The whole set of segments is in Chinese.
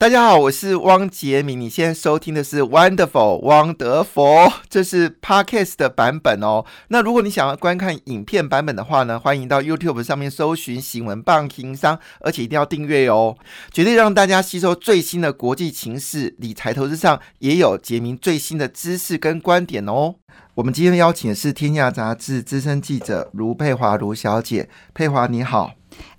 大家好，我是汪杰明。你现在收听的是 Wonderful 汪德佛，这是 Podcast 的版本哦。那如果你想要观看影片版本的话呢，欢迎到 YouTube 上面搜寻“新闻棒情商”，而且一定要订阅哦，绝对让大家吸收最新的国际情势、理财投资上也有杰明最新的知识跟观点哦。我们今天邀请的是《天下杂志》资深记者卢佩华卢小姐，佩华你好。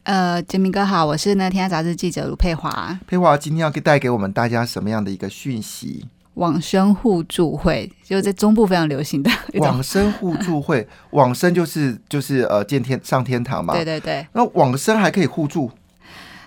呃，杰明哥好，我是呢天下杂志记者卢佩华。佩华今天要带给我们大家什么样的一个讯息？往生互助会，就在中部非常流行的往生互助会。往生就是就是呃见天上天堂嘛。对对对。那往生还可以互助。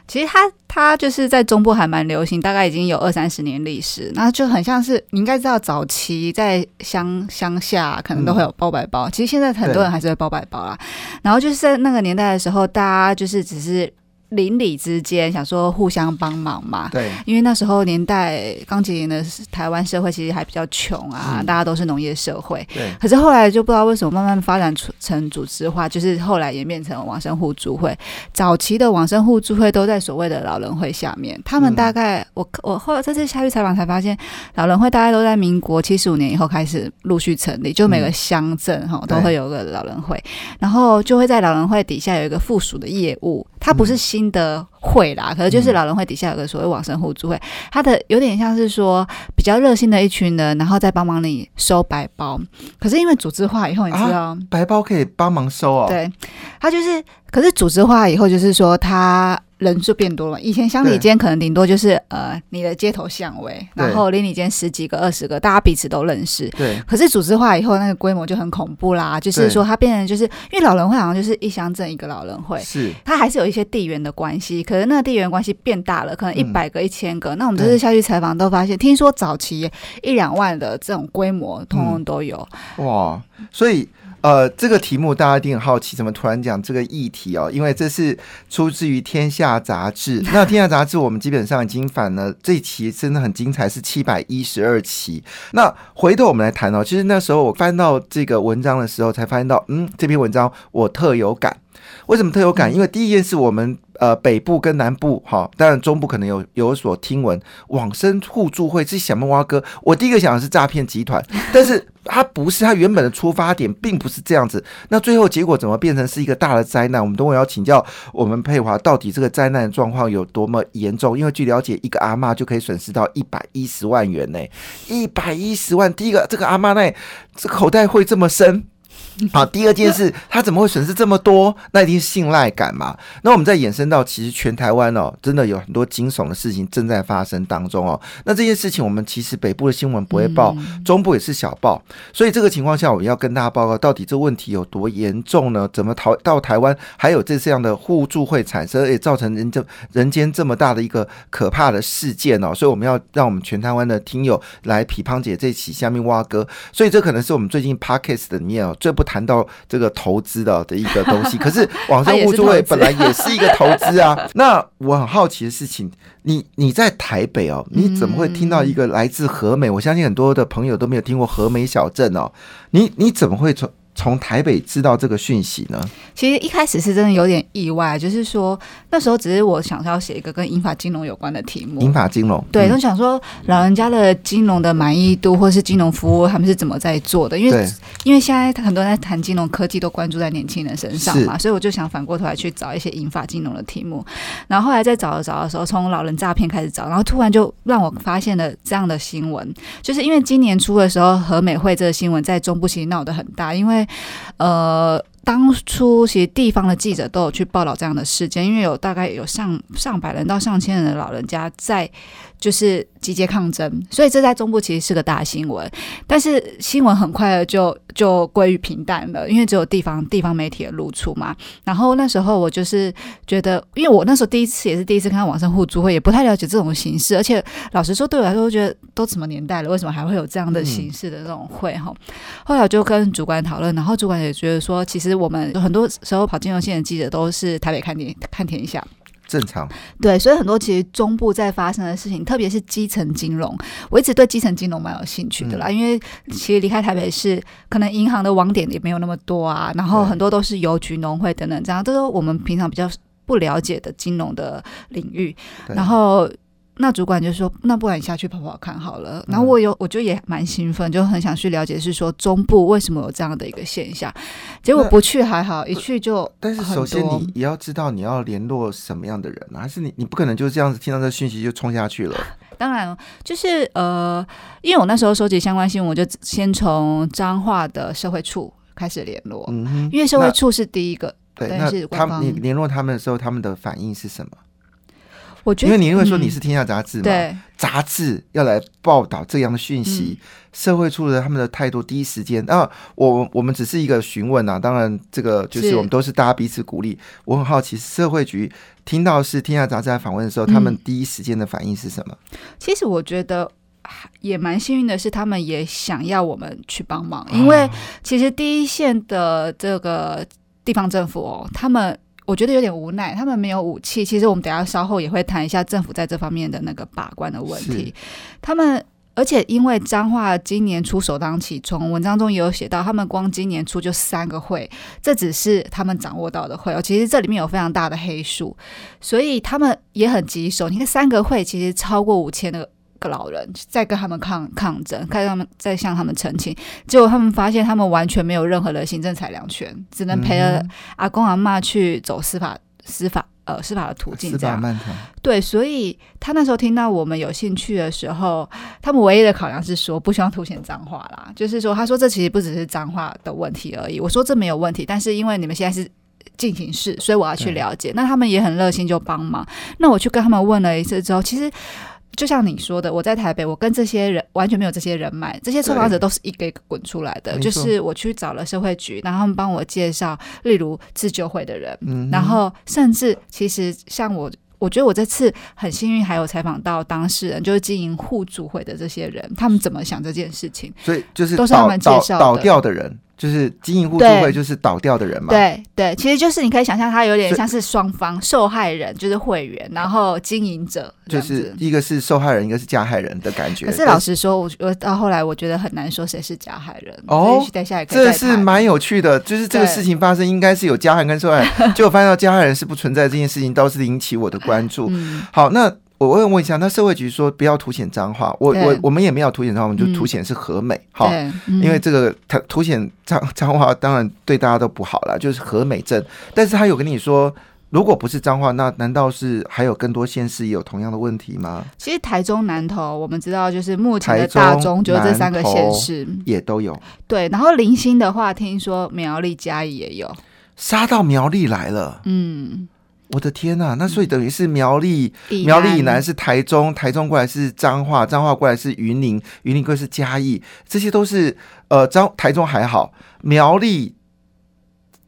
其实它它就是在中部还蛮流行，大概已经有二三十年历史，那就很像是你应该知道，早期在乡乡下可能都会有包白包，其实现在很多人还是会包白包啦。然后就是在那个年代的时候，大家就是只是。邻里之间想说互相帮忙嘛，对，因为那时候年代刚结营的台湾社会其实还比较穷啊，大家都是农业社会，对。可是后来就不知道为什么慢慢发展出成组织化，就是后来演变成往生互助会。早期的往生互助会都在所谓的老人会下面，他们大概我我后来这次下去采访才发现，老人会大概都在民国七十五年以后开始陆续成立，就每个乡镇哈都会有个老人会，然后就会在老人会底下有一个附属的业务，它不是新。的会啦，可能就是老人会底下有个所谓往生互助会，它的有点像是说比较热心的一群人，然后再帮忙你收白包。可是因为组织化以后，你知道白包可以帮忙收哦。对，他就是，可是组织化以后，就是说他。人就变多了，以前乡里间可能顶多就是呃你的街头巷尾，然后邻里间十几个、二十个，大家彼此都认识。对。可是组织化以后，那个规模就很恐怖啦，就是说它变成就是因为老人会好像就是一乡镇一个老人会，是它还是有一些地缘的关系，可是那个地缘关系变大了，可能一百个、一千个。那我们这次下去采访都发现，听说早期一两万的这种规模，通通都有。哇，所以。呃，这个题目大家一定很好奇，怎么突然讲这个议题哦？因为这是出自于《天下杂志》。那《天下杂志》我们基本上已经反了，这期真的很精彩，是七百一十二期。那回头我们来谈哦，其实那时候我翻到这个文章的时候，才发现到，嗯，这篇文章我特有感。为什么特有感？因为第一件事，我们呃北部跟南部哈，当然中部可能有有所听闻，往生互助会是小木蛙哥。我第一个想的是诈骗集团，但是他不是，他原本的出发点并不是这样子。那最后结果怎么变成是一个大的灾难？我们等会要请教我们佩华，到底这个灾难状况有多么严重？因为据了解，一个阿妈就可以损失到一百一十万元呢，一百一十万。第一个，这个阿妈那这口袋会这么深？好，第二件事，他怎么会损失这么多？那一定是信赖感嘛。那我们再延伸到，其实全台湾哦，真的有很多惊悚的事情正在发生当中哦。那这件事情，我们其实北部的新闻不会报，中部也是小报。所以这个情况下，我要跟大家报告，到底这问题有多严重呢？怎么逃到台湾，还有这这样的互助会产生，也造成人这人间这么大的一个可怕的事件哦。所以我们要让我们全台湾的听友来批判姐这起下面挖哥。所以这可能是我们最近 podcast 里面哦最不。谈到这个投资的的一个东西，可是网上互助会本来也是一个投资啊。那我很好奇的事情，你你在台北哦，你怎么会听到一个来自和美？我相信很多的朋友都没有听过和美小镇哦。你你怎么会从？从台北知道这个讯息呢？其实一开始是真的有点意外，就是说那时候只是我想要写一个跟银发金融有关的题目。银发金融，对，都想说老人家的金融的满意度，或是金融服务他们是怎么在做的？因为因为现在很多人在谈金融科技，都关注在年轻人身上嘛，所以我就想反过头来去找一些银发金融的题目。然后后来在找找的时候，从老人诈骗开始找，然后突然就让我发现了这样的新闻，就是因为今年初的时候，和美会这个新闻在中部其实闹得很大，因为。呃，当初其实地方的记者都有去报道这样的事件，因为有大概有上上百人到上千人的老人家在。就是集结抗争，所以这在中部其实是个大新闻，但是新闻很快的就就归于平淡了，因为只有地方地方媒体的露出嘛。然后那时候我就是觉得，因为我那时候第一次也是第一次看到网上互助会，也不太了解这种形式，而且老实说，对我来说，我觉得都什么年代了，为什么还会有这样的形式的这种会哈？后来我就跟主管讨论，然后主管也觉得说，其实我们很多时候跑金融线的记者都是台北看天看天下。正常对，所以很多其实中部在发生的事情，特别是基层金融，我一直对基层金融蛮有兴趣的啦。因为其实离开台北市，可能银行的网点也没有那么多啊，然后很多都是邮局、农会等等这样，都是我们平常比较不了解的金融的领域。然后那主管就说：“那不然你下去跑跑看好了。”然后我有，我就也蛮兴奋，就很想去了解，是说中部为什么有这样的一个现象。结果不去还好，一去就……但是首先你也要知道你要联络什么样的人啊？还是你你不可能就这样子听到这讯息就冲下去了？当然，就是呃，因为我那时候收集相关新闻，我就先从彰化的社会处开始联络，嗯，因为社会处是第一个，对，那他们你联络他们的时候，他们的反应是什么？我觉得，因为你因为说你是天下杂志嘛，杂志要来报道这样的讯息，社会处的他们的态度第一时间啊，我我们只是一个询问啊，当然这个就是我们都是大家彼此鼓励。我很好奇，社会局听到是天下杂志来访问的时候，他们第一时间的反应是什么？其实我觉得也蛮幸运的是，他们也想要我们去帮忙，因为其实第一线的这个地方政府哦，他们。我觉得有点无奈，他们没有武器。其实我们等下稍后也会谈一下政府在这方面的那个把关的问题。他们而且因为彰化今年初首当其冲，文章中也有写到，他们光今年初就三个会，这只是他们掌握到的会哦。其实这里面有非常大的黑数，所以他们也很棘手。你看三个会，其实超过五千个。个老人在跟他们抗抗争，看他们在向他们澄清，结果他们发现他们完全没有任何的行政裁量权，只能陪着阿公阿妈去走司法司法呃司法的途径这样。对，所以他那时候听到我们有兴趣的时候，他们唯一的考量是说不希望凸显脏话啦，就是说他说这其实不只是脏话的问题而已。我说这没有问题，但是因为你们现在是进行式，所以我要去了解。那他们也很热心就帮忙。那我去跟他们问了一次之后，其实。就像你说的，我在台北，我跟这些人完全没有这些人脉，这些受访者都是一个一个滚出来的。就是我去找了社会局，然后他们帮我介绍，例如自救会的人，然后甚至其实像我，我觉得我这次很幸运，还有采访到当事人，就是经营互助会的这些人，他们怎么想这件事情？所以就是都是他们介绍倒掉的人。就是经营互助会，就是倒掉的人嘛。对对，其实就是你可以想象，他有点像是双方受害人，就是会员，然后经营者，就是一个是受害人，一个是加害人的感觉。可是老实说，我我到后来我觉得很难说谁是加害人。哦，等下这是蛮有趣的，就是这个事情发生应该是有加害跟受害人，结果发现到加害人是不存在这件事情，倒是引起我的关注。好，那。我问问一下，那社会局说不要凸显脏话，我我我们也没有凸显脏话，我们就凸显是和美，好，因为这个它凸显脏脏话，当然对大家都不好了，就是和美症。但是他有跟你说，如果不是脏话，那难道是还有更多县市也有同样的问题吗？其实台中南投我们知道，就是目前的大中就是这三个县市也都有。对，然后零星的话，听说苗栗嘉义也有，杀到苗栗来了，嗯。我的天呐，那所以等于是苗栗，苗栗以南是台中，台中过来是彰化，彰化过来是云林，云林过来是嘉义，这些都是呃，彰台中还好，苗栗、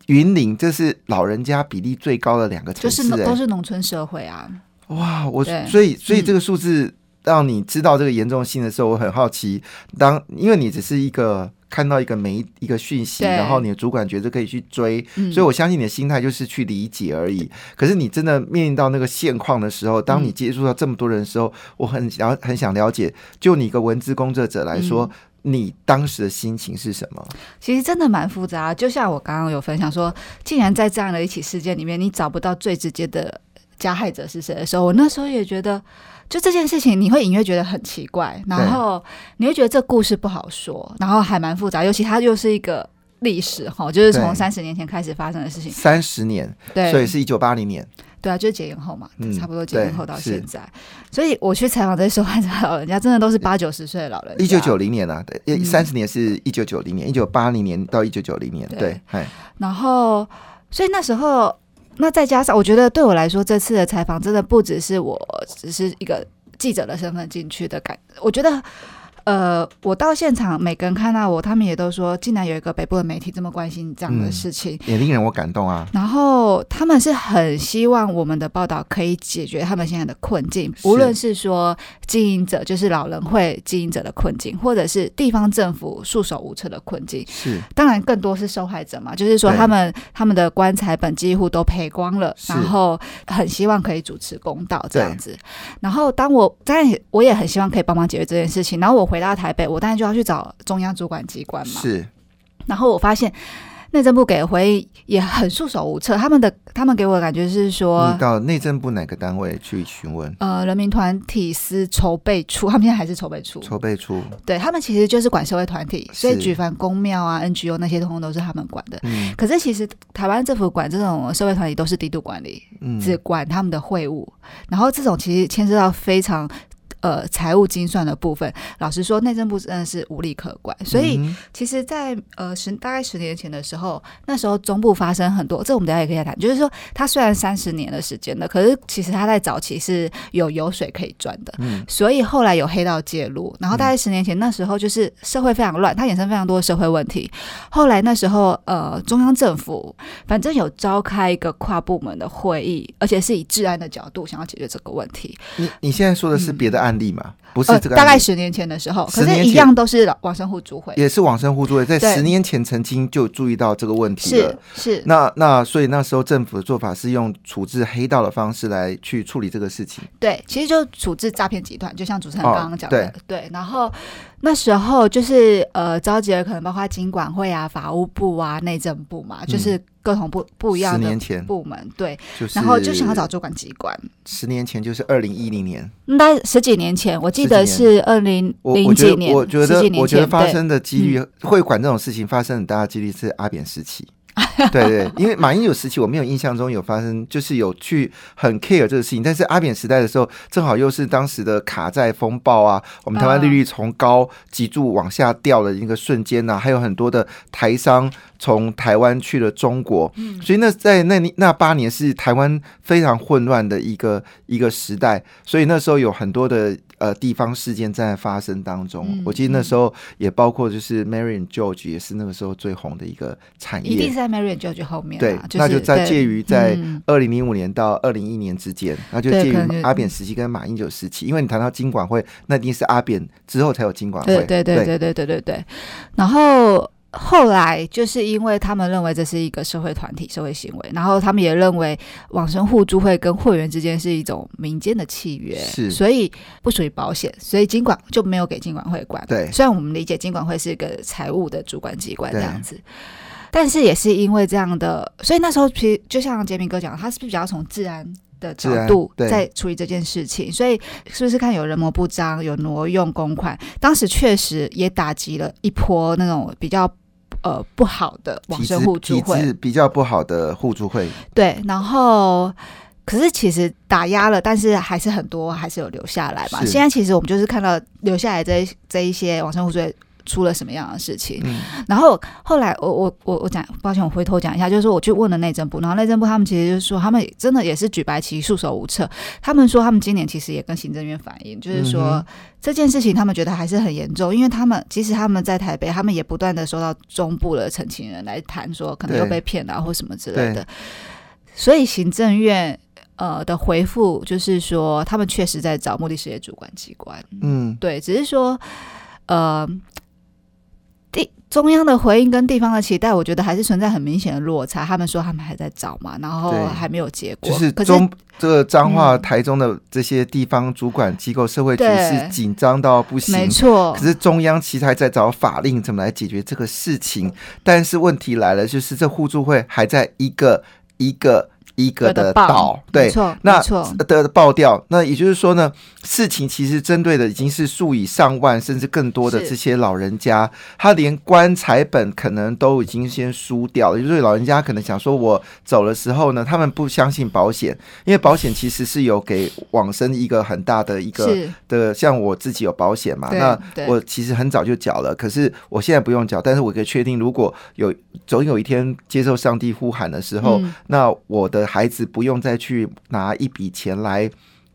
云林这是老人家比例最高的两个城市，都是农村社会啊。哇，我所以所以这个数字让你知道这个严重性的时候，我很好奇，当因为你只是一个。看到一个媒一个讯息，然后你的主管觉得可以去追，所以我相信你的心态就是去理解而已。可是你真的面临到那个现况的时候，当你接触到这么多人的时候，我很想很想了解，就你一个文字工作者来说，你当时的心情是什么？其实真的蛮复杂。就像我刚刚有分享说，竟然在这样的一起事件里面，你找不到最直接的加害者是谁的时候，我那时候也觉得。就这件事情，你会隐约觉得很奇怪，然后你会觉得这故事不好说，然后还蛮复杂，尤其它又是一个历史哈，就是从三十年前开始发生的事情。三十年，对，所以是一九八零年。对啊，就是解严后嘛，差不多解严后到现在。所以我去采访这些受害者老人家，真的都是八九十岁的老人。一九九零年啊，对，三十年是一九九零年，一九八零年到一九九零年，对，然后，所以那时候。那再加上，我觉得对我来说，这次的采访真的不只是我只是一个记者的身份进去的感，我觉得。呃，我到现场，每个人看到我，他们也都说，竟然有一个北部的媒体这么关心这样的事情，也令人我感动啊。然后他们是很希望我们的报道可以解决他们现在的困境，无论是说经营者，就是老人会经营者的困境，或者是地方政府束手无策的困境。是，当然更多是受害者嘛，就是说他们他们的棺材本几乎都赔光了，然后很希望可以主持公道这样子。然后当我当然我也很希望可以帮忙解决这件事情，然后我回。回到台北，我当然就要去找中央主管机关嘛。是，然后我发现内政部给的回应也很束手无策。他们的他们给我的感觉是说，你到内政部哪个单位去询问？呃，人民团体司筹备处，他们现在还是筹备处。筹备处，对他们其实就是管社会团体，所以举凡公庙啊、NGO 那些，通通都是他们管的。嗯可是其实台湾政府管这种社会团体都是低度管理，嗯，只管他们的会务，然后这种其实牵涉到非常。呃，财务精算的部分，老实说，内政部真的是无力可管。所以，嗯其实在，呃十大概十年前的时候，那时候中部发生很多，这我们等一下也可以来谈。就是说，它虽然三十年的时间了，可是其实它在早期是有油水可以赚的，嗯所以后来有黑道介入。然后大概十年前那时候，就是社会非常乱，它衍生非常多的社会问题。后来那时候，呃，中央政府反正有召开一个跨部门的会议，而且是以治安的角度想要解决这个问题。你你现在说的是别的案例嘛？不是呃，这个大概十年前的时候，可是一样都是往生互助会，也是往生互助会，在十年前曾经就注意到这个问题是了。是。那那所以那时候政府的做法是用处置黑道的方式来去处理这个事情。对，其实就处置诈骗集团，就像主持人哦刚刚讲的，对。然后那时候就是呃，召集了可能包括经管会啊、法务部啊、内政部嘛，就是各种不不一样的年前部门，对。就是，然后就想要找主管机关。十年前就是二零一零年，应该十几年前，我记得是二零零几年，我觉得十几年我觉得发生的几率会管这种事情发生很大的几率是阿扁时期。对对，因为马英九时期我没有印象中有发生，就是有去很 care 这个事情，但是阿扁时代的时候，正好又是当时的卡债风暴啊，我们台湾利率从高急速往下掉的那个瞬间呐、还有很多的台商从台湾去了中国，嗯所以那在那那八年是台湾非常混乱的一个一个时代，所以那时候有很多的呃地方事件在发生当中。嗯我记得那时候也包括就是 marian George 也是那个时候最红的一个产业一定是。在 marian George 后面对啦，，那就在介于在嗯二零零五年到二零一年之间，那就介于阿扁时期跟马英九时期。因为你谈到经管会，那一定是阿扁之后才有经管会。对对对对对对对对。然后后来就是因为他们认为这是一个社会团体、社会行为，然后他们也认为网生互助会跟会员之间是一种民间的契约，是所以不属于保险，所以经管就没有给经管会管。对虽然我们理解经管会是一个财务的主管机关这样子。但是也是因为这样的，所以那时候其实就像杰明哥讲，他是不是比较从治安的角度对在处理这件事情，所以是不是看有人模不张，有挪用公款，当时确实也打击了一波那种比较呃不好的往体生互助会，质比较不好的互助会，对，然后。可是其实打压了，但是还是很多还是有留下来嘛。现在其实我们就是看到留下来这一这一些网生互助会出了什么样的事情，嗯，然后后来我我我我讲，抱歉，我回头讲一下，就是说我去问了内政部，然后内政部他们其实就是说，他们真的也是举白旗，束手无策。他们说他们今年其实也跟行政院反映，就是说、嗯这件事情他们觉得还是很严重，因为他们即使他们在台北，他们也不断的收到中部的澄清人来谈说可能又被骗了、啊、或什么之类的，所以行政院。呃的回复就是说，他们确实在找目的事业主管机关，嗯，对，只是说，呃，地中央的回应跟地方的期待，我觉得还是存在很明显的落差。他们说他们还在找嘛，然后对还没有结果。就是中这个彰化、嗯台中的这些地方主管机构、社会局对是紧张到不行没。错可，是中央其实还在找法令怎么来解决这个事情，但是问题来了，就是这互助会还在一个一个一个的报岛，对，错，那错，的爆掉，那也就是说呢，事情其实针对的已经是数以上万甚至更多的这些老人家，他连棺材本可能都已经先输掉了。也就是老人家可能想说，我走的时候呢，他们不相信保险，因为保险其实是有给往生一个很大的一个，的，像我自己有保险嘛，那我其实很早就缴了，可是我现在不用缴，但是我可以确定，如果有总有一天接受上帝呼喊的时候，嗯。那我的孩子不用再去拿一笔钱来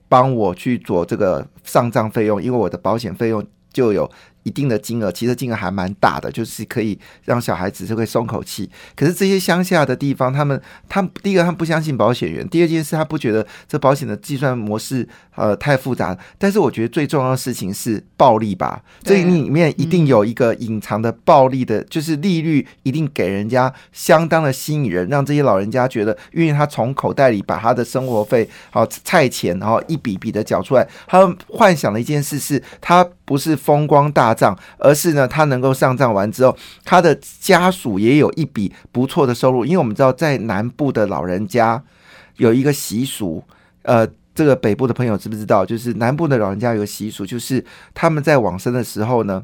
帮我去做这个上账费用，因为我的保险费用就有一定的金额，其实金额还蛮大的，就是可以让小孩子就会松口气。可是这些乡下的地方，他们他们第一个他不相信保险员，第二件事他不觉得这保险的计算模式呃太复杂。但是我觉得最重要的事情是暴利吧，这里面一定有一个隐藏的暴利的，就是利率一定给人家相当的吸引人，让这些老人家觉得，因为他从口袋里把他的生活费、好菜钱，然后一笔笔的缴出来，他们幻想的一件事是，他不是风光大账，而是呢，他能够上账完之后，他的家属也有一笔不错的收入，因为我们知道在南部的老人家有一个习俗，呃。这个北部的朋友知不知道？就是南部的老人家有个习俗，就是他们在往生的时候呢。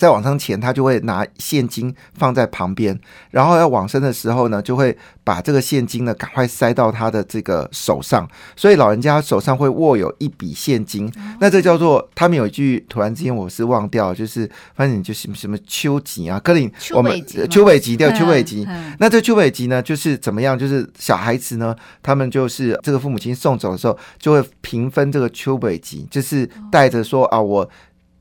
在往生前，他就会拿现金放在旁边，然后要往生的时候呢，就会把这个现金呢赶快塞到他的这个手上，所以老人家手上会握有一笔现金。那这叫做他们有一句，突然之间我是忘掉，就是反正就是什么秋吉啊，柯林，我们秋尾吉对秋尾吉。那这秋尾吉呢，就是怎么样？就是小孩子呢，他们就是这个父母亲送走的时候，就会平分这个秋尾吉，就是带着说啊我。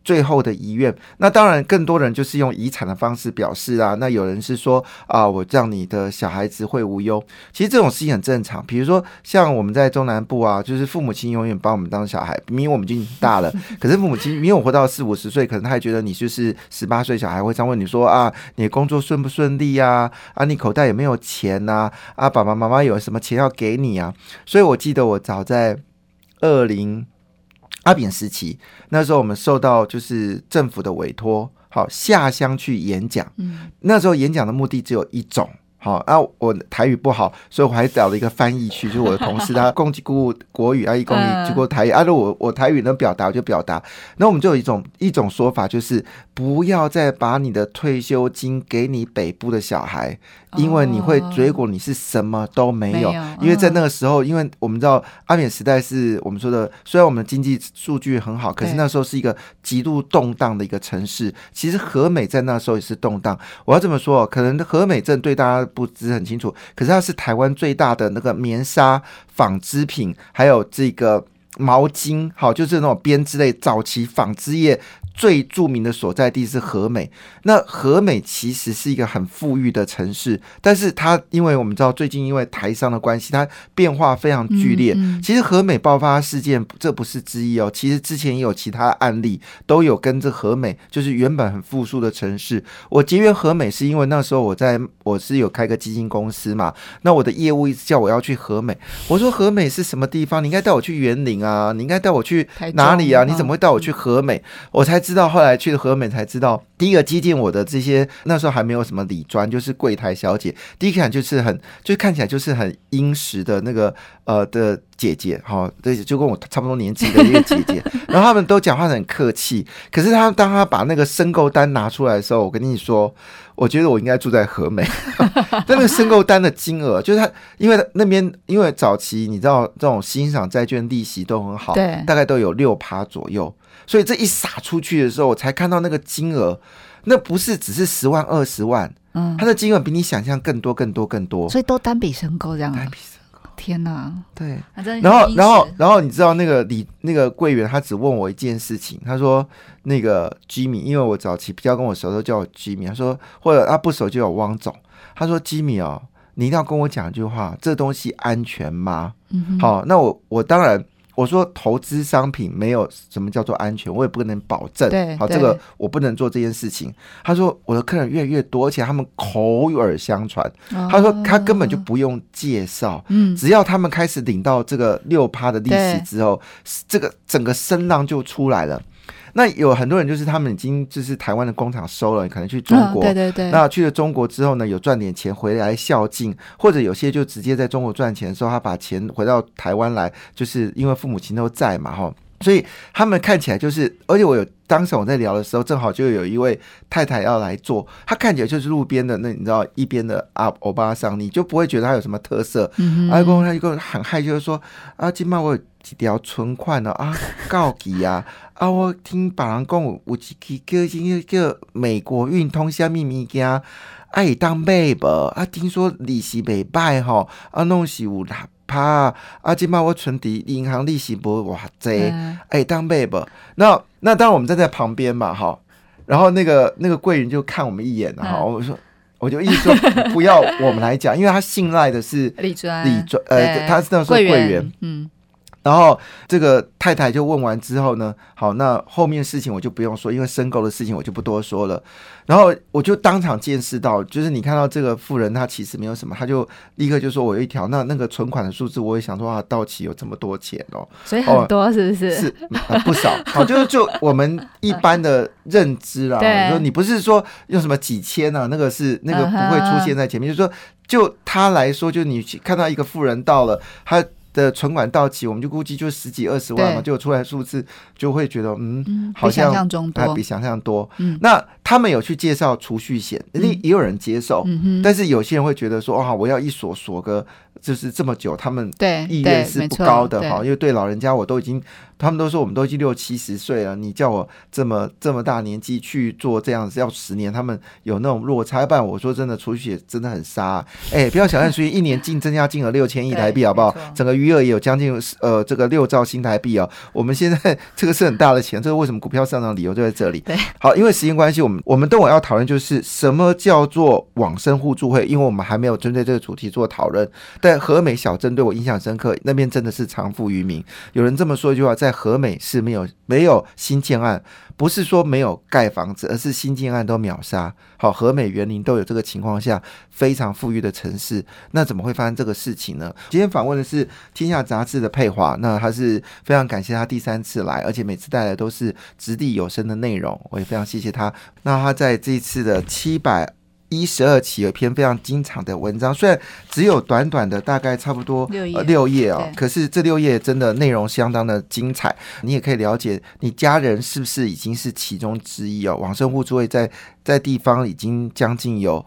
最后的遗愿，那当然更多人就是用遗产的方式表示啊。那有人是说啊，我让你的小孩子会无忧。其实这种事情很正常。比如说像我们在中南部啊，就是父母亲永远把我们当小孩，明明我们已经大了，可是父母亲明明我活到四五十岁，可能他还觉得你就是十八岁小孩，会这样问你说啊，你工作顺不顺利呀？啊，你口袋有没有钱呐？啊，爸爸妈妈有什么钱要给你啊？所以我记得我早在二零。阿扁时期，那时候我们受到就是政府的委托，好下乡去演讲。嗯，那时候演讲的目的只有一种。好，啊，我台语不好，所以我还找了一个翻译去，就是我的同事，他共几顾国语啊，一共几顾台语，啊，如果我台语能表达，我就表达。那我们就有一种一种说法，就是不要再把你的退休金给你北部的小孩，因为你会结果你是什么都没有。因为在那个时候，因为我们知道阿扁时代是我们说的，虽然我们经济数据很好，可是那时候是一个极度动荡的一个城市。其实和美在那时候也是动荡。我要这么说，可能和美镇对大家。不知很清楚，可是它是台湾最大的那个棉纱纺织品，还有这个毛巾，好，就是那种编织类早期纺织业。最著名的所在地是和美，那和美其实是一个很富裕的城市，但是它因为我们知道最近因为台商的关系，它变化非常剧烈。其实和美爆发事件这不是之一哦，其实之前也有其他案例都有跟这和美，就是原本很富庶的城市。我结缘和美是因为那时候我在我是有开个基金公司嘛，那我的业务一直叫我要去和美，我说和美是什么地方？你应该带我去园林啊，你应该带我去哪里啊？你怎么会带我去和美？我才。知道后来去了和美才知道，第一个接近我的这些那时候还没有什么礼装，就是柜台小姐，第一看就是很，就看起来就是很殷实的那个呃的姐姐，哈，对，就跟我差不多年纪的一个姐姐，然后他们都讲话很客气，可是他当他把那个申购单拿出来的时候，我跟你说，我觉得我应该住在和美，但 那个申购单的金额，就是他因为那边因为早期你知道这种欣赏债券利息都很好，对，大概都有六趴左右。所以这一撒出去的时候，我才看到那个金额，那不是只是十万二十万，嗯，它的金额比你想象更多更多更多，所以都单笔申购这样，单笔申购，天哪，对，然后然后然后你知道那个李那个柜员他只问我一件事情，他说那个吉米，因为我早期比较跟我熟都叫我吉米，他说或者他不熟就有汪总，他说吉米哦，你一定要跟我讲一句话，这东西安全吗？嗯，好，那我我当然。我说投资商品没有什么叫做安全，我也不能保证。对好，这个我不能做这件事情。他说我的客人越来越多，而且他们口耳相传。他说他根本就不用介绍，嗯，只要他们开始领到这个六趴的利息之后，这个整个声浪就出来了。那有很多人就是他们已经就是台湾的工厂收了，可能去中国，对对对。那去了中国之后呢，有赚点钱回来孝敬，或者有些就直接在中国赚钱的时候，他把钱回到台湾来，就是因为父母亲都在嘛，哈。所以他们看起来就是，而且我有当时我在聊的时候，正好就有一位太太要来做，她看起来就是路边的那你知道一边的阿欧巴桑，你就不会觉得她有什么特色。阿公他一个很害羞说：“啊，今晚我有几条存款哦？啊，告急啊！啊，我听别人讲有一支叫叫叫美国运通虾米物件，爱当买不？啊，听说利息未歹吼，啊，弄是有啦。”怕啊！即摆我存伫银行利息不哇贼哎，当贝不？那那当然我们站在旁边嘛，哈。然后那个那个柜员就看我们一眼，哈。我说我就意思说 不要我们来讲，因为他信赖的是 李专李专呃，他是那时候柜员，嗯。然后这个太太就问完之后呢，好，那后面事情我就不用说，因为申购的事情我就不多说了。然后我就当场见识到，就是你看到这个富人，他其实没有什么，他就立刻就说我有一条，那那个存款的数字，我也想说啊，到期有这么多钱哦，所以很多是不是？是不少。好，就是就我们一般的认知啦，说你不是说用什么几千啊，那个是那个不会出现在前面，就是说就他来说，就你看到一个富人到了他。的存款到期，我们就估计就十几二十万嘛，就出来数字就会觉得嗯，好像还比想象多。那他们有去介绍储蓄险，那也有人接受，但是有些人会觉得说，哇，我要一锁锁个。就是这么久，他们意愿是不高的哈，因为对老人家我都已经，他们都说我们都已经六七十岁了，你叫我这么这么大年纪去做这样子要十年，他们有那种落差。办我说真的，储蓄真的很杀，哎，不要小看储蓄，一年净增加金额六千亿台币，好不好？整个余额也有将近呃这个六兆新台币哦。我们现在这个是很大的钱，这个为什么股票上涨理由就在这里。对，好，因为时间关系，我们我们等会要讨论就是什么叫做往生互助会，因为我们还没有针对这个主题做讨论，但。在和美小镇对我印象深刻，那边真的是长富于民。有人这么说一句话，在在和美是没有没有新建案，不是说没有盖房子，而是新建案都秒杀。好，和美园林都有这个情况下，非常富裕的城市，那怎么会发生这个事情呢？今天访问的是《天下杂志》的佩华，那他是非常感谢他第三次来，而且每次带来都是掷地有声的内容，我也非常谢谢他。那他在这一次的七百。一十二期有一篇非常精彩的文章，虽然只有短短的大概差不多六页六页哦，可是这六页真的内容相当的精彩。你也可以了解你家人是不是已经是其中之一哦。往生互助会在在地方已经将近有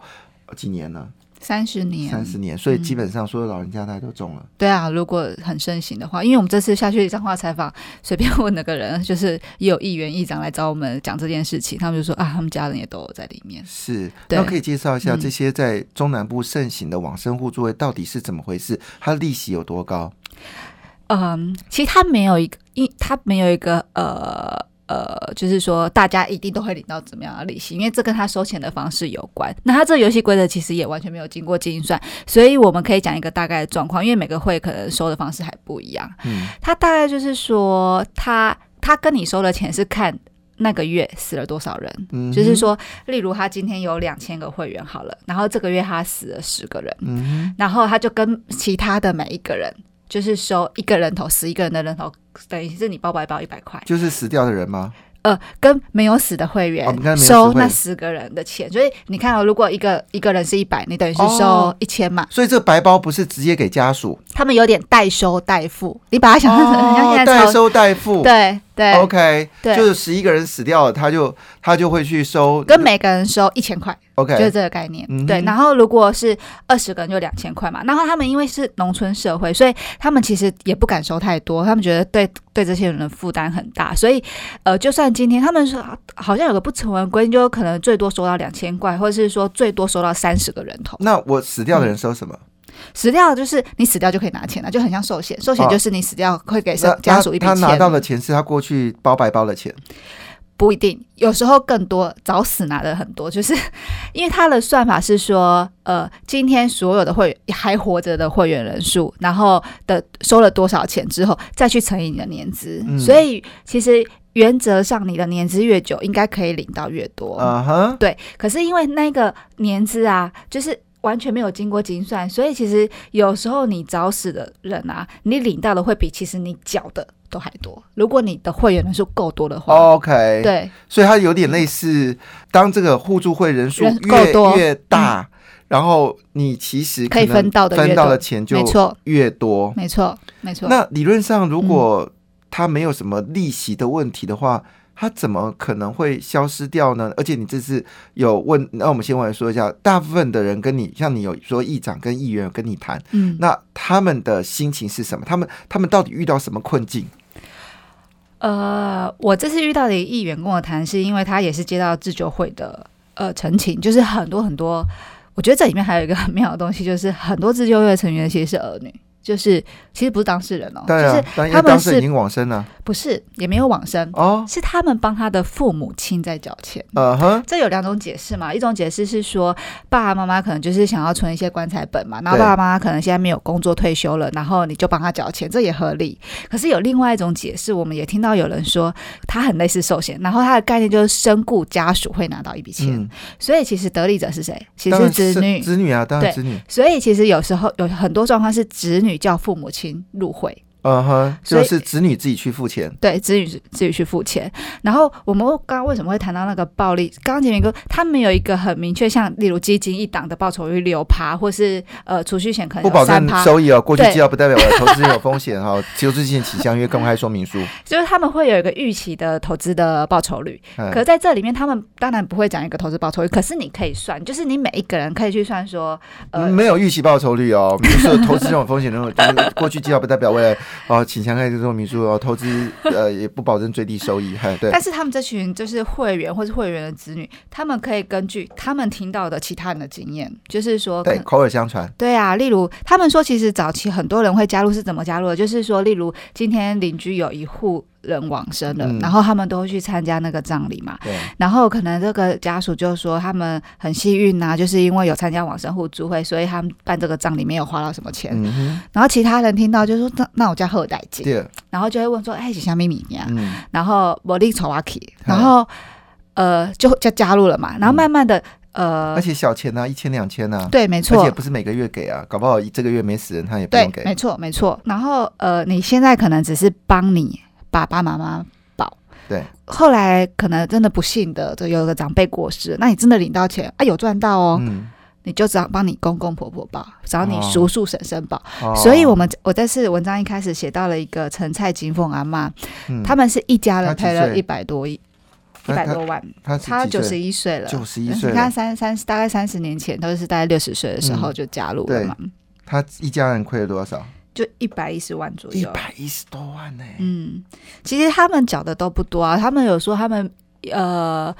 几年了。三十年，三十年，所以基本上所有老人家大家都中了。对啊，如果很盛行的话，因为我们这次下去彰化采访，随便问了个人，就是也有议员、议长来找我们讲这件事情，他们就说啊，他们家人也都在里面。是，那可以介绍一下这些在中南部盛行的往生互助会到底是怎么回事？它的利息有多高？嗯，其实它没有一个，因它没有一个呃。呃，就是说，大家一定都会领到怎么样的利息，因为这跟他收钱的方式有关。那他这个游戏规则其实也完全没有经过精算，所以我们可以讲一个大概的状况，因为每个会可能收的方式还不一样。嗯，他大概就是说，他他跟你收的钱是看那个月死了多少人，嗯，就是说，例如他今天有两千个会员好了，然后这个月他死了十个人，嗯，然后他就跟其他的每一个人。就是收一个人头，死一个人的人头，等于是你包白包一百块。就是死掉的人吗？呃，跟没有死的会员收那十个人的钱，所以你看哦，如果一个一个人是一百，你等于是收一千嘛。所以这个白包不是直接给家属，他们有点代收代付，你把它想象成 像现在代收代付，对对，OK，就是十一个人死掉了，他就他就会去收，跟每个人收一千块。OK，就是这个概念。对，然后如果是二十个人就两千块嘛。然后他们因为是农村社会，所以他们其实也不敢收太多，他们觉得对对这些人的负担很大。所以呃，就算今天他们说好像有个不成文规定，就可能最多收到两千块，或者是说最多收到三十个人头。那我死掉的人收什么？死掉就是你死掉就可以拿钱了，就很像寿险。寿险就是你死掉会给家属一笔钱。他拿到的钱是他过去包白包的钱。不一定，有时候更多早死拿的很多，就是因为他的算法是说，呃，今天所有的会员还活着的会员人数，然后的收了多少钱之后，再去乘以你的年资，所以其实原则上你的年资越久，应该可以领到越多。啊哈，对。可是因为那个年资啊，就是完全没有经过精算，所以其实有时候你找死的人啊，你领到的会比其实你缴的。都还多，如果你的会员人数够多的话，OK，对，所以它有点类似，当这个互助会人数越越大，然后你其实可以分到的分到的钱就越多，没错，没错。那理论上，如果它没有什么利息的问题的话。它怎么可能会消失掉呢？而且你这次有问，那我们先来说一下，大部分的人跟你，像你有说议长跟议员有跟你谈，嗯，那他们的心情是什么？他们他们到底遇到什么困境？呃，我这次遇到的议员跟我谈，是因为他也是接到自救会的呃陈情，就是很多很多，我觉得这里面还有一个很妙的东西，就是很多自救会的成员其实是儿女。就是其实不是当事人哦，对啊，就是他们是已经往生了，不是也没有往生哦，是他们帮他的父母亲在缴钱。呃哼，这有两种解释嘛，一种解释是说爸爸妈妈可能就是想要存一些棺材本嘛，然后爸爸妈妈可能现在没有工作退休了，然后你就帮他缴钱，这也合理。可是有另外一种解释，我们也听到有人说他很类似寿险，然后他的概念就是身故家属会拿到一笔钱，所以其实得利者是谁？其实是子女，子女啊，当然子女。所以其实有时候有很多状况是子女叫父母亲入会。嗯哼，就是子女自己去付钱，对，子女自己去付钱。然后我们刚刚为什么会谈到那个暴利？刚刚前面哥他们有一个很明确，像例如基金一档的报酬率六趴，或是呃储蓄险可能不保证收益哦。过去绩效不代表我的投资有风险哈。求资前起相约公开说明书，就是他们会有一个预期的投资的报酬率。可是在这里面，他们当然不会讲一个投资报酬率，可是你可以算，就是你每一个人可以去算说，呃，没有预期报酬率哦。比如说投资这种风险那种，过去绩效不代表未来。哦，请强开这种民宿哦，投资呃也不保证最低收益，哈，对。但是他们这群就是会员或是会员的子女，他们可以根据他们听到的其他人的经验，就是说，对，口耳相传。对啊，例如他们说，其实早期很多人会加入是怎么加入的？就是说，例如今天邻居有一户。人往生了，然后他们都会去参加那个葬礼嘛。对。然后可能这个家属就说他们很幸运呐，就是因为有参加往生互助会，所以他们办这个葬礼没有花到什么钱。嗯然后其他人听到就说：“那那我叫贺代金。”对。然后就会问说：“哎，是虾米米呀？”嗯。然后我立丑阿 k 然后呃就就加入了嘛。然后慢慢的呃，而且小钱呢，一千两千呢。对，没错。而且不是每个月给啊，搞不好这个月没死人，他也不用给。没错，没错。然后呃，你现在可能只是帮你爸爸妈妈保。对，后来可能真的不幸的，就有个长辈过世，那你真的领到钱啊，有赚到哦，你就只要帮你公公婆婆报，找你叔叔婶婶报。所以，我们我这次文章一开始写到了一个陈蔡金凤阿妈，他们是一家人赔了一百多亿，一百多万。他九十一岁了，九十一岁，你看三三大概三十年前都是大概六十岁的时候就加入了嘛。他一家人亏了多少？就一百一十万左右，一百一十多万呢。嗯，其实他们缴的都不多啊。他们有说他们呃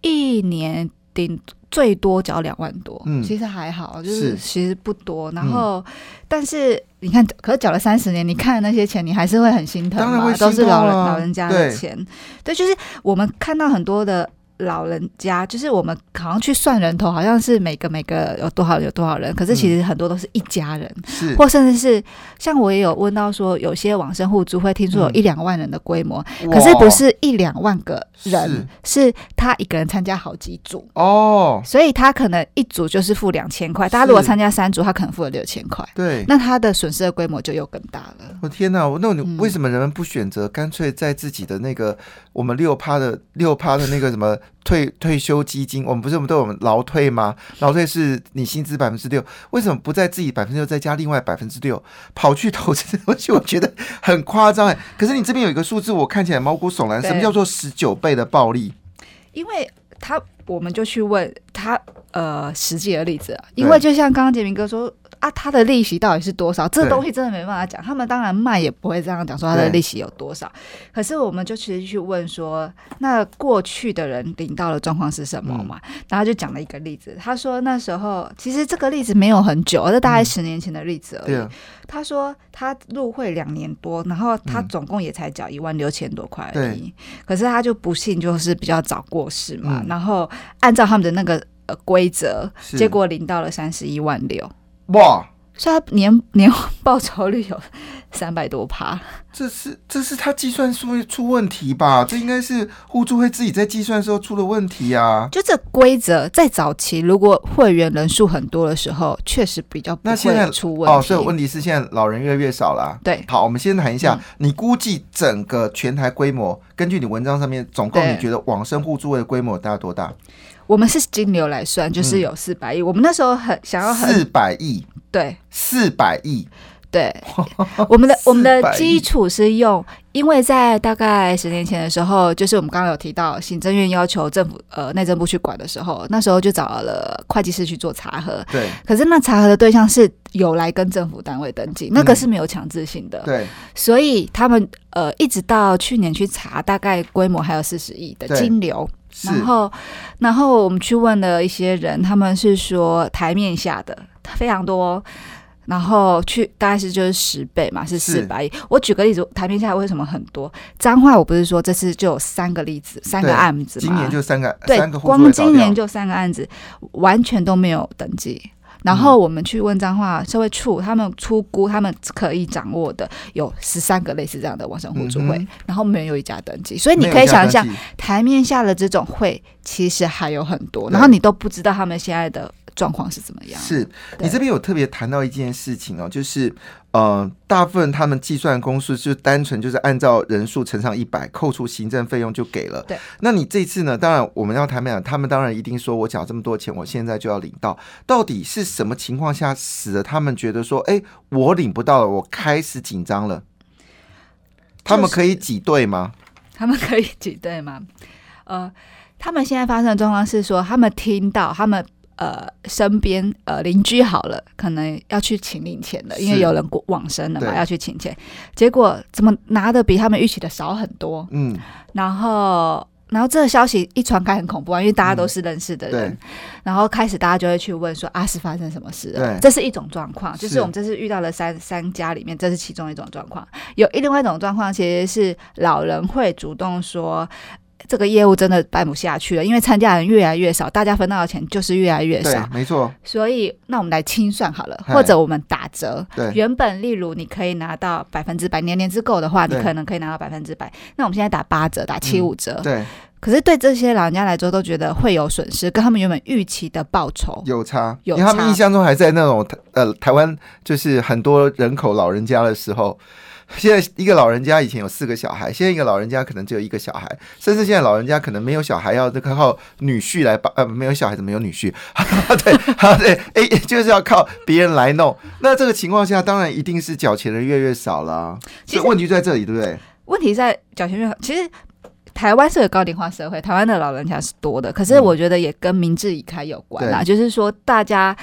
一年顶最多缴两万多，嗯，其实还好，就是其实不多。然后，但是你看，可是缴了三十年，你看那些钱，你还是会很心疼嘛，都是老人老人家的钱。对，就是我们看到很多的。老人家就是我们好像去算人头，好像是每个每个有多少有多少人，可是其实很多都是一家人，是。或甚至是像我也有问到说，有些往生互助会听说有一两万人的规模，可是不是一两万个人，是。他一个人参加好几组。哦，所以他可能一组就是付两千块，大家如果参加三组，他可能付了六千块，对，那他的损失的规模就又更大了。我天哪，那你为什么人们不选择干脆在自己的那个我们六趴的六趴的那个什么？退退休基金，我们不是我们都有劳退吗？劳退是你薪资百分之六，为什么不在自己百分之六再加另外百分之六跑去投资东西？我觉得很夸张哎。可是你这边有一个数字，我看起来毛骨悚然。什么叫做十九倍的暴利？因为他，我们就去问他呃实际的例子啊。因为就像刚刚杰明哥说。啊，他的利息到底是多少？这个东西真的没办法讲。他们当然卖也不会这样讲，说他的利息有多少。可是我们就其实去问说，那过去的人领到的状况是什么嘛？然后就讲了一个例子。他说那时候其实这个例子没有很久，这大概十年前的例子而已。他说他入会两年多，然后他总共也才缴一万六千多块而已。可是他就不幸就是比较早过世嘛。然后按照他们的那个呃规则，结果领到了三十一万六。哇！所以他年年报酬率有三百多趴，这是这是他计算出出问题吧？这应该是互助会自己在计算时候出了问题啊！就这规则在早期，如果会员人数很多的时候，确实比较那现在出问题。哦，所以问题是现在老人越来越少了。对，好，我们先谈一下，你估计整个全台规模，根据你文章上面总共你觉得往生互助会的规模大概多大？我们是金牛来算，就是有四百亿。我们那时候很想要四百亿，对，四百亿，对。我们的我们的基础是用，因为在大概十年前的时候，就是我们刚刚有提到行政院要求政府呃内政部去管的时候，那时候就找了会计师去做查核。对。可是那查核的对象是有来跟政府单位登记，那个是没有强制性的。对。所以他们呃一直到去年去查，大概规模还有四十亿的金流。然后，然后我们去问了一些人，他们是说台面下的非常多。然后去大概是就是十倍嘛，是四百亿。我举个例子，台面下为什么很多？脏话我不是说这次就有三个例子，三个案子今年就三个，对，三个光今年就三个案子，完全都没有登记。然后我们去问彰化社会处，他们出估他们可以掌握的有十三个类似这样的网上互助会，然后没有一家登记。所以你可以想象，台面下的这种会其实还有很多，然后你都不知道他们现在的。状况是怎么样？是你这边有特别谈到一件事情哦，就是呃，大部分他们计算公式就单纯就是按照人数乘上一百，扣除行政费用就给了。对，那你这次呢？当然我们要谈讲，他们当然一定说我缴这么多钱，我现在就要领到。到底是什么情况下使得他们觉得说，哎，我领不到了，我开始紧张了？他们可以挤兑吗？他们可以挤兑吗？呃，他们现在发生的状况是说，他们听到他们。呃，身边呃邻居好了，可能要去请领钱了，因为有人过往生了嘛，要去请钱。结果怎么拿的比他们预期的少很多？嗯，然后然后这个消息一传开很恐怖啊，因为大家都是认识的人，然后开始大家就会去问说啊，是发生什么事了？这是一种状况，就是我们这次遇到了三三家里面，这是其中一种状况。有另外一种状况，其实是老人会主动说。这个业务真的办不下去了，因为参加人越来越少，大家分到的钱就是越来越少。没错。所以，那我们来清算好了，或者我们打折。对。原本，例如你可以拿到百分之百，年年之购的话，你可能可以拿到百分之百。那我们现在打八折，打七五折。对。可是对这些老人家来说，都觉得会有损失，跟他们原本预期的报酬有差。因为他们印象中还在那种呃台湾，就是很多人口老人家的时候。现在一个老人家以前有四个小孩，现在一个老人家可能只有一个小孩，甚至现在老人家可能没有小孩，要这个靠女婿来把，呃，没有小孩怎么有女婿？对，对，哎，就是要靠别人来弄。那这个情况下，当然一定是缴钱的越来越少了。其实问题在这里，对不对？问题在缴钱越……其实台湾是个高龄化社会，台湾的老人家是多的，可是我觉得也跟明智已开有关啦，就是说大家。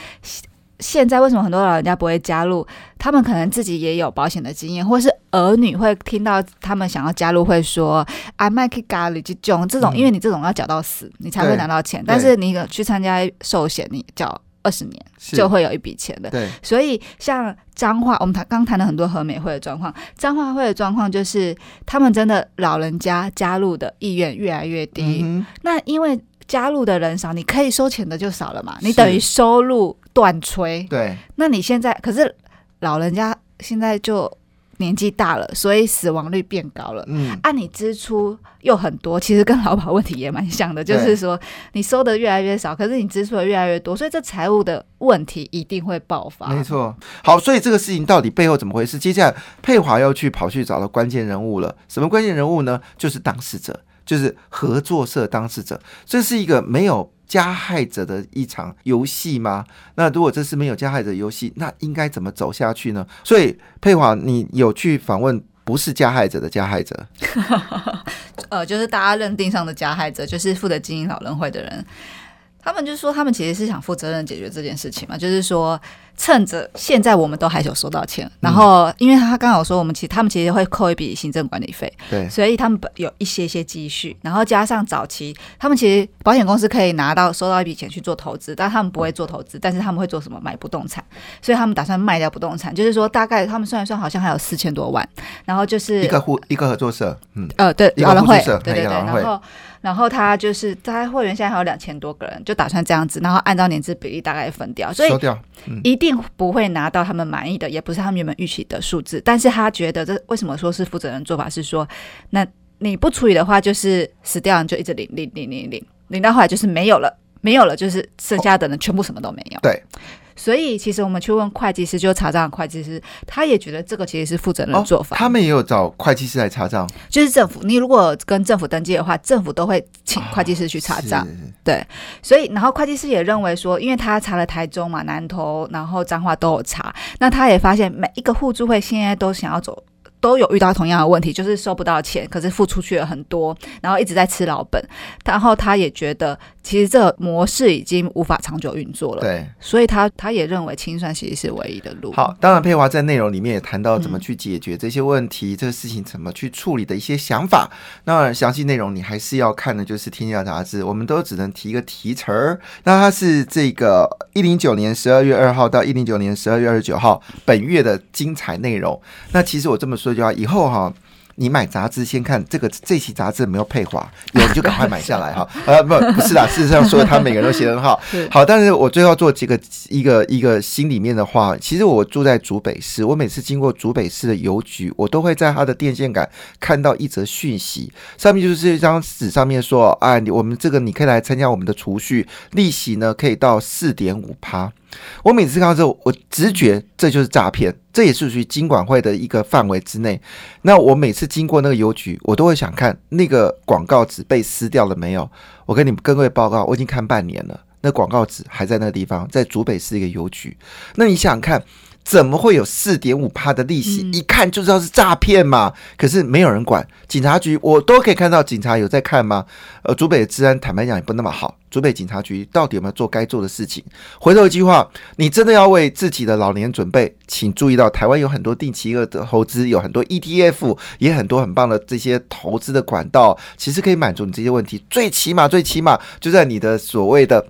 现在为什么很多老人家不会加入？他们可能自己也有保险的经验，或是儿女会听到他们想要加入，会说啊，麦克咖喱这种这种，因为你这种要缴到死，你才会拿到钱。但是你去参加寿险，你缴二十年就会有一笔钱的。对，所以像彰化，我们谈刚谈了很多和美会的状况，彰化会的状况就是他们真的老人家加入的意愿越来越低。那因为加入的人少，你可以收钱的就少了嘛，你等于收入。断吹，对，那你现在可是老人家现在就年纪大了，所以死亡率变高了。嗯，按你支出又很多，其实跟劳保问题也蛮像的，就是说你收的越来越少，可是你支出的越来越多，所以这财务的问题一定会爆发。没错，好，所以这个事情到底背后怎么回事？接下来佩华要去跑去找到关键人物了，什么关键人物呢？就是当事者，就是合作社当事者，这是一个没有。加害者的一场游戏吗？那如果这是没有加害者游戏，那应该怎么走下去呢？所以佩华，你有去访问不是加害者的加害者？呃，就是大家认定上的加害者，就是负责经营老人会的人。他们就说，他们其实是想负责任解决这件事情嘛，就是说。趁着现在我们都还有收到钱，然后因为他刚好说我们其实他们其实会扣一笔行政管理费，对，所以他们有一些些积蓄，然后加上早期他们其实保险公司可以拿到收到一笔钱去做投资，但他们不会做投资，但是他们会做什么买不动产，所以他们打算卖掉不动产，就是说大概他们算一算好像还有四千多万，然后就是一个户一个合作社，嗯。呃对老人会对对对，然后然后他就是他会员现在还有两千多个人，就打算这样子，然后按照年资比例大概分掉，所以收掉一定。不会拿到他们满意的，也不是他们原本预期的数字。但是他觉得这为什么说是负责人做法？是说，那你不处理的话，就是死掉，你就一直领领领领领，领到后来就是没有了，没有了，就是剩下的人全部什么都没有。对。所以，其实我们去问会计师，就查账的会计师，他也觉得这个其实是负责任的做法。他们也有找会计师来查账，就是政府。你如果跟政府登记的话，政府都会请会计师去查账。对，所以，然后会计师也认为说，因为他查了台中嘛、南投，然后彰化都有查，那他也发现每一个互助会现在都想要走都有遇到同样的问题，就是收不到钱，可是付出去了很多，然后一直在吃老本。然后他也觉得，其实这个模式已经无法长久运作了。对，所以他他也认为清算其实是唯一的路。好，当然佩华在内容里面也谈到怎么去解决这些问题，这个事情怎么去处理的一些想法。那详细内容你还是要看的，就是《天下杂志》，我们都只能提一个提词儿。那它是这个一零九年十二月二号到一零九年十二月二十九号本月的精彩内容。那其实我这么说句话，以后哈。你买杂志先看这个这期杂志没有配华，有你就赶快买下来哈。呃，不，不是啦，事实上说他每个人都写得很好，好。但是我最后做几个一个一个心里面的话，其实我住在竹北市，我每次经过竹北市的邮局，我都会在它的电线杆看到一则讯息，上面就是一张纸，上面说，哎，我们这个你可以来参加我们的储蓄，利息呢可以到四点五趴。我每次看到之后，我直觉这就是诈骗，这也是属于金管会的一个范围之内。那我每次经过那个邮局，我都会想看那个广告纸被撕掉了没有。我跟你们各位报告，我已经看半年了，那广告纸还在那个地方，在竹北市一个邮局。那你想想看。怎么会有四点五趴的利息？一看就知道是诈骗嘛！可是没有人管，警察局我都可以看到警察有在看吗？呃，竹北的治安坦白讲也不那么好。竹北警察局到底有没有做该做的事情？回头一句话，你真的要为自己的老年准备，请注意到台湾有很多定期额的投资，有很多 ETF，也很多很棒的这些投资的管道，其实可以满足你这些问题。最起码，最起码就在你的所谓的。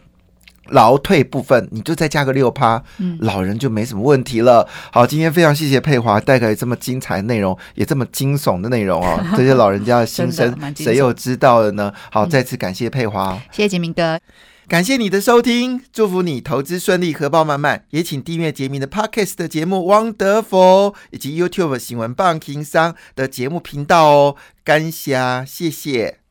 劳退部分，你就再加个六趴，老人就没什么问题了。好，今天非常谢谢佩华带来这么精彩内容，也这么惊悚的内容哦。这些老人家的心声，谁又知道了呢？好，再次感谢佩华，谢谢杰明哥，感谢你的收听，祝福你投资顺利，荷包满满。也请订阅杰明的 Podcast 的节目《Wonderful》，以及 YouTube 新闻棒情商的节目频道哦。感谢，谢谢。